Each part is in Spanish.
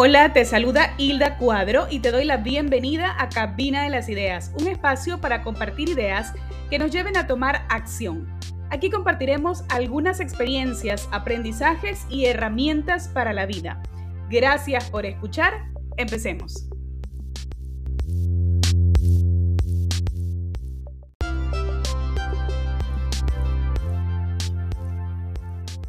Hola, te saluda Hilda Cuadro y te doy la bienvenida a Cabina de las Ideas, un espacio para compartir ideas que nos lleven a tomar acción. Aquí compartiremos algunas experiencias, aprendizajes y herramientas para la vida. Gracias por escuchar. Empecemos.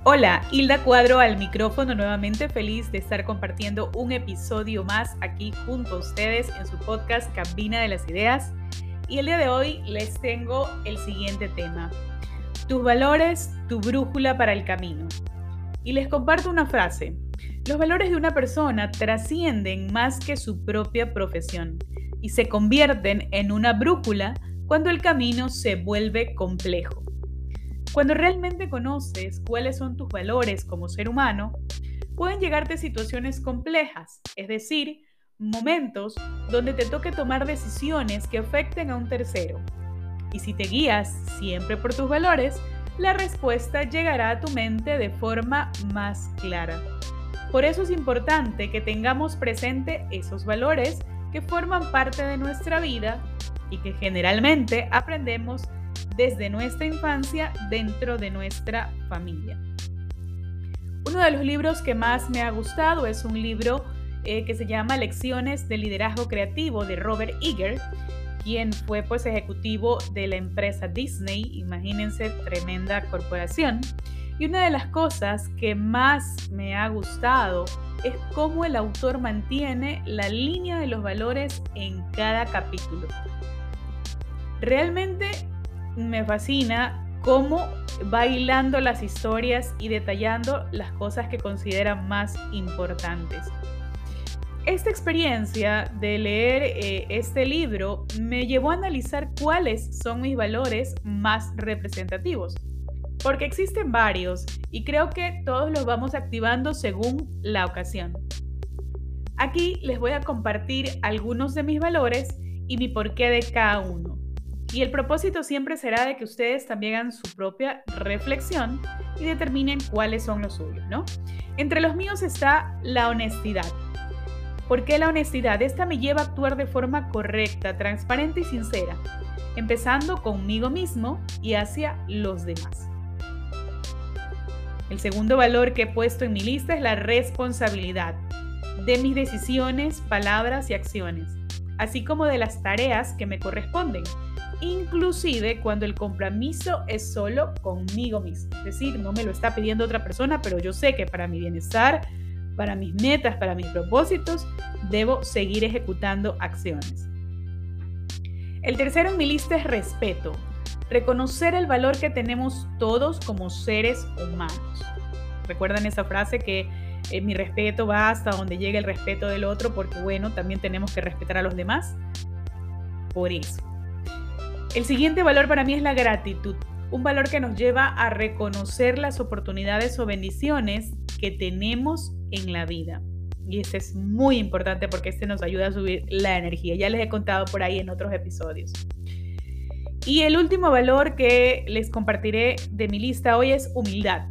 Hola, Hilda Cuadro al micrófono, nuevamente feliz de estar compartiendo un episodio más aquí junto a ustedes en su podcast Cabina de las Ideas. Y el día de hoy les tengo el siguiente tema, tus valores, tu brújula para el camino. Y les comparto una frase, los valores de una persona trascienden más que su propia profesión y se convierten en una brújula cuando el camino se vuelve complejo. Cuando realmente conoces cuáles son tus valores como ser humano, pueden llegarte situaciones complejas, es decir, momentos donde te toque tomar decisiones que afecten a un tercero. Y si te guías siempre por tus valores, la respuesta llegará a tu mente de forma más clara. Por eso es importante que tengamos presente esos valores que forman parte de nuestra vida y que generalmente aprendemos desde nuestra infancia dentro de nuestra familia. Uno de los libros que más me ha gustado es un libro eh, que se llama Lecciones de Liderazgo Creativo de Robert Eager, quien fue pues ejecutivo de la empresa Disney, imagínense, tremenda corporación. Y una de las cosas que más me ha gustado es cómo el autor mantiene la línea de los valores en cada capítulo. Realmente me fascina cómo va las historias y detallando las cosas que considera más importantes. Esta experiencia de leer eh, este libro me llevó a analizar cuáles son mis valores más representativos, porque existen varios y creo que todos los vamos activando según la ocasión. Aquí les voy a compartir algunos de mis valores y mi porqué de cada uno. Y el propósito siempre será de que ustedes también hagan su propia reflexión y determinen cuáles son los suyos, ¿no? Entre los míos está la honestidad. ¿Por qué la honestidad? Esta me lleva a actuar de forma correcta, transparente y sincera, empezando conmigo mismo y hacia los demás. El segundo valor que he puesto en mi lista es la responsabilidad de mis decisiones, palabras y acciones, así como de las tareas que me corresponden inclusive cuando el compromiso es solo conmigo mismo. Es decir, no me lo está pidiendo otra persona, pero yo sé que para mi bienestar, para mis metas, para mis propósitos, debo seguir ejecutando acciones. El tercero en mi lista es respeto. Reconocer el valor que tenemos todos como seres humanos. ¿Recuerdan esa frase que eh, mi respeto va hasta donde llegue el respeto del otro? Porque bueno, también tenemos que respetar a los demás. Por eso. El siguiente valor para mí es la gratitud, un valor que nos lleva a reconocer las oportunidades o bendiciones que tenemos en la vida. Y este es muy importante porque este nos ayuda a subir la energía. Ya les he contado por ahí en otros episodios. Y el último valor que les compartiré de mi lista hoy es humildad.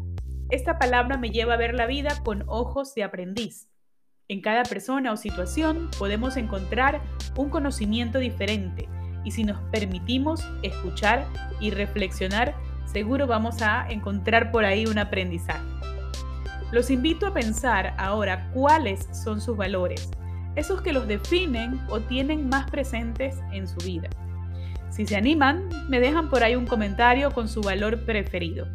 Esta palabra me lleva a ver la vida con ojos de aprendiz. En cada persona o situación podemos encontrar un conocimiento diferente y si nos permitimos escuchar y reflexionar, seguro vamos a encontrar por ahí un aprendizaje. Los invito a pensar ahora cuáles son sus valores, esos que los definen o tienen más presentes en su vida. Si se animan, me dejan por ahí un comentario con su valor preferido.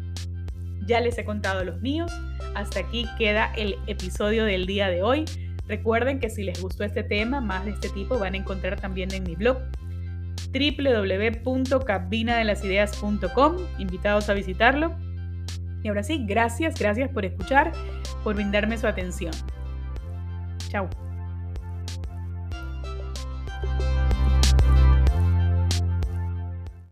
Ya les he contado los míos, hasta aquí queda el episodio del día de hoy. Recuerden que si les gustó este tema, más de este tipo van a encontrar también en mi blog www.cabinadelasideas.com. Invitados a visitarlo. Y ahora sí, gracias, gracias por escuchar, por brindarme su atención. Chao.